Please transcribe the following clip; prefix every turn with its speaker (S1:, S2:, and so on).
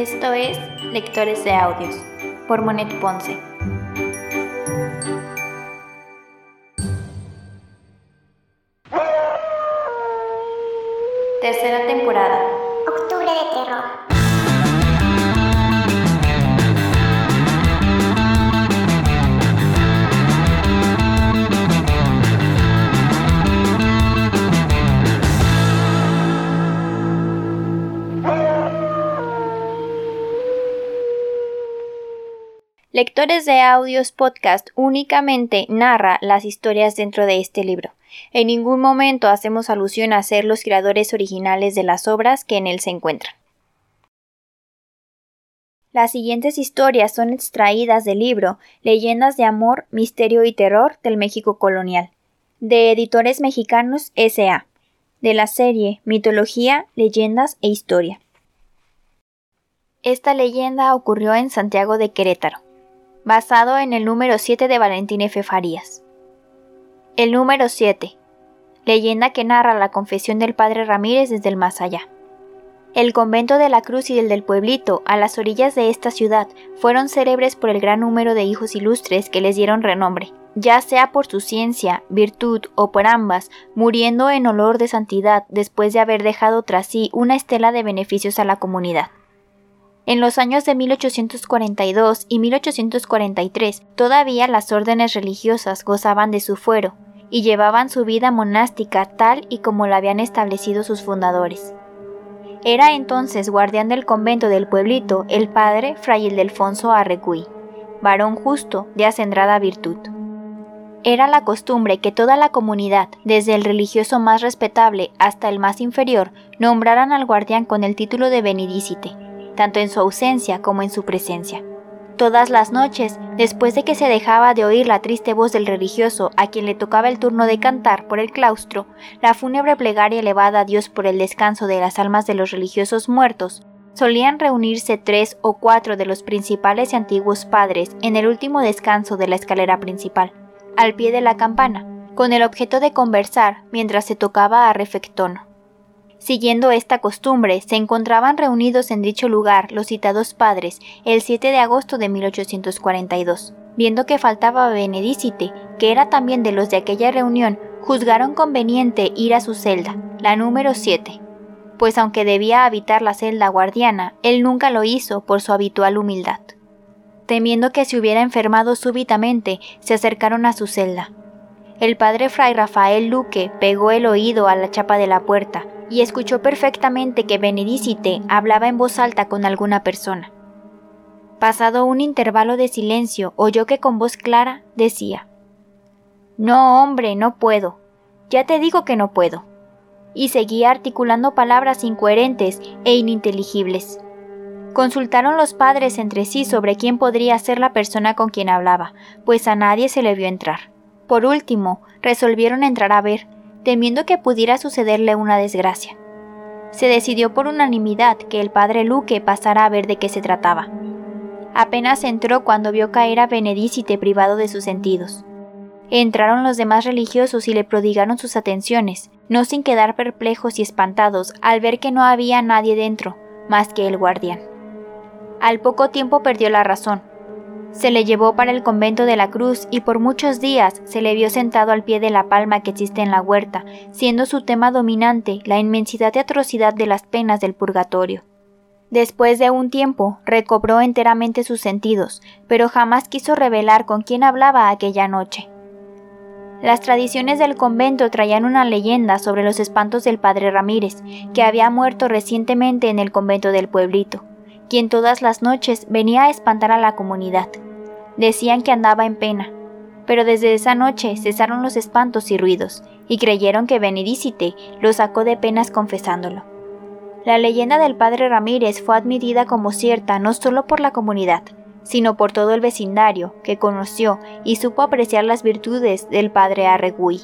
S1: Esto es Lectores de Audios por Monet Ponce. Tercera temporada. Octubre de terror. Lectores de Audios Podcast únicamente narra las historias dentro de este libro. En ningún momento hacemos alusión a ser los creadores originales de las obras que en él se encuentran. Las siguientes historias son extraídas del libro Leyendas de Amor, Misterio y Terror del México Colonial, de Editores Mexicanos S.A., de la serie Mitología, Leyendas e Historia. Esta leyenda ocurrió en Santiago de Querétaro basado en el número 7 de Valentín F. Farías. El número 7. Leyenda que narra la confesión del padre Ramírez desde el más allá. El convento de la Cruz y el del pueblito, a las orillas de esta ciudad, fueron célebres por el gran número de hijos ilustres que les dieron renombre, ya sea por su ciencia, virtud o por ambas, muriendo en olor de santidad después de haber dejado tras sí una estela de beneficios a la comunidad. En los años de 1842 y 1843 todavía las órdenes religiosas gozaban de su fuero y llevaban su vida monástica tal y como la habían establecido sus fundadores. Era entonces guardián del convento del pueblito el padre Fray Ildefonso Arrecuy, varón justo de acendrada virtud. Era la costumbre que toda la comunidad, desde el religioso más respetable hasta el más inferior, nombraran al guardián con el título de benedicite, tanto en su ausencia como en su presencia. Todas las noches, después de que se dejaba de oír la triste voz del religioso a quien le tocaba el turno de cantar por el claustro, la fúnebre plegaria elevada a Dios por el descanso de las almas de los religiosos muertos, solían reunirse tres o cuatro de los principales y antiguos padres en el último descanso de la escalera principal, al pie de la campana, con el objeto de conversar mientras se tocaba a refectono. Siguiendo esta costumbre, se encontraban reunidos en dicho lugar los citados padres el 7 de agosto de 1842. Viendo que faltaba Benedicite, que era también de los de aquella reunión, juzgaron conveniente ir a su celda, la número 7, pues aunque debía habitar la celda guardiana, él nunca lo hizo por su habitual humildad. Temiendo que se hubiera enfermado súbitamente, se acercaron a su celda. El padre fray Rafael Luque pegó el oído a la chapa de la puerta, y escuchó perfectamente que Benedicite hablaba en voz alta con alguna persona. Pasado un intervalo de silencio, oyó que con voz clara decía No, hombre, no puedo. Ya te digo que no puedo. Y seguía articulando palabras incoherentes e ininteligibles. Consultaron los padres entre sí sobre quién podría ser la persona con quien hablaba, pues a nadie se le vio entrar. Por último, resolvieron entrar a ver, temiendo que pudiera sucederle una desgracia. Se decidió por unanimidad que el padre Luque pasara a ver de qué se trataba. Apenas entró cuando vio caer a Benedicite privado de sus sentidos. Entraron los demás religiosos y le prodigaron sus atenciones, no sin quedar perplejos y espantados al ver que no había nadie dentro, más que el guardián. Al poco tiempo perdió la razón. Se le llevó para el convento de la Cruz y por muchos días se le vio sentado al pie de la palma que existe en la huerta, siendo su tema dominante la inmensidad y atrocidad de las penas del purgatorio. Después de un tiempo recobró enteramente sus sentidos, pero jamás quiso revelar con quién hablaba aquella noche. Las tradiciones del convento traían una leyenda sobre los espantos del padre Ramírez, que había muerto recientemente en el convento del pueblito, quien todas las noches venía a espantar a la comunidad. Decían que andaba en pena, pero desde esa noche cesaron los espantos y ruidos, y creyeron que Benedicite lo sacó de penas confesándolo. La leyenda del padre Ramírez fue admitida como cierta no solo por la comunidad, sino por todo el vecindario que conoció y supo apreciar las virtudes del padre Arregui.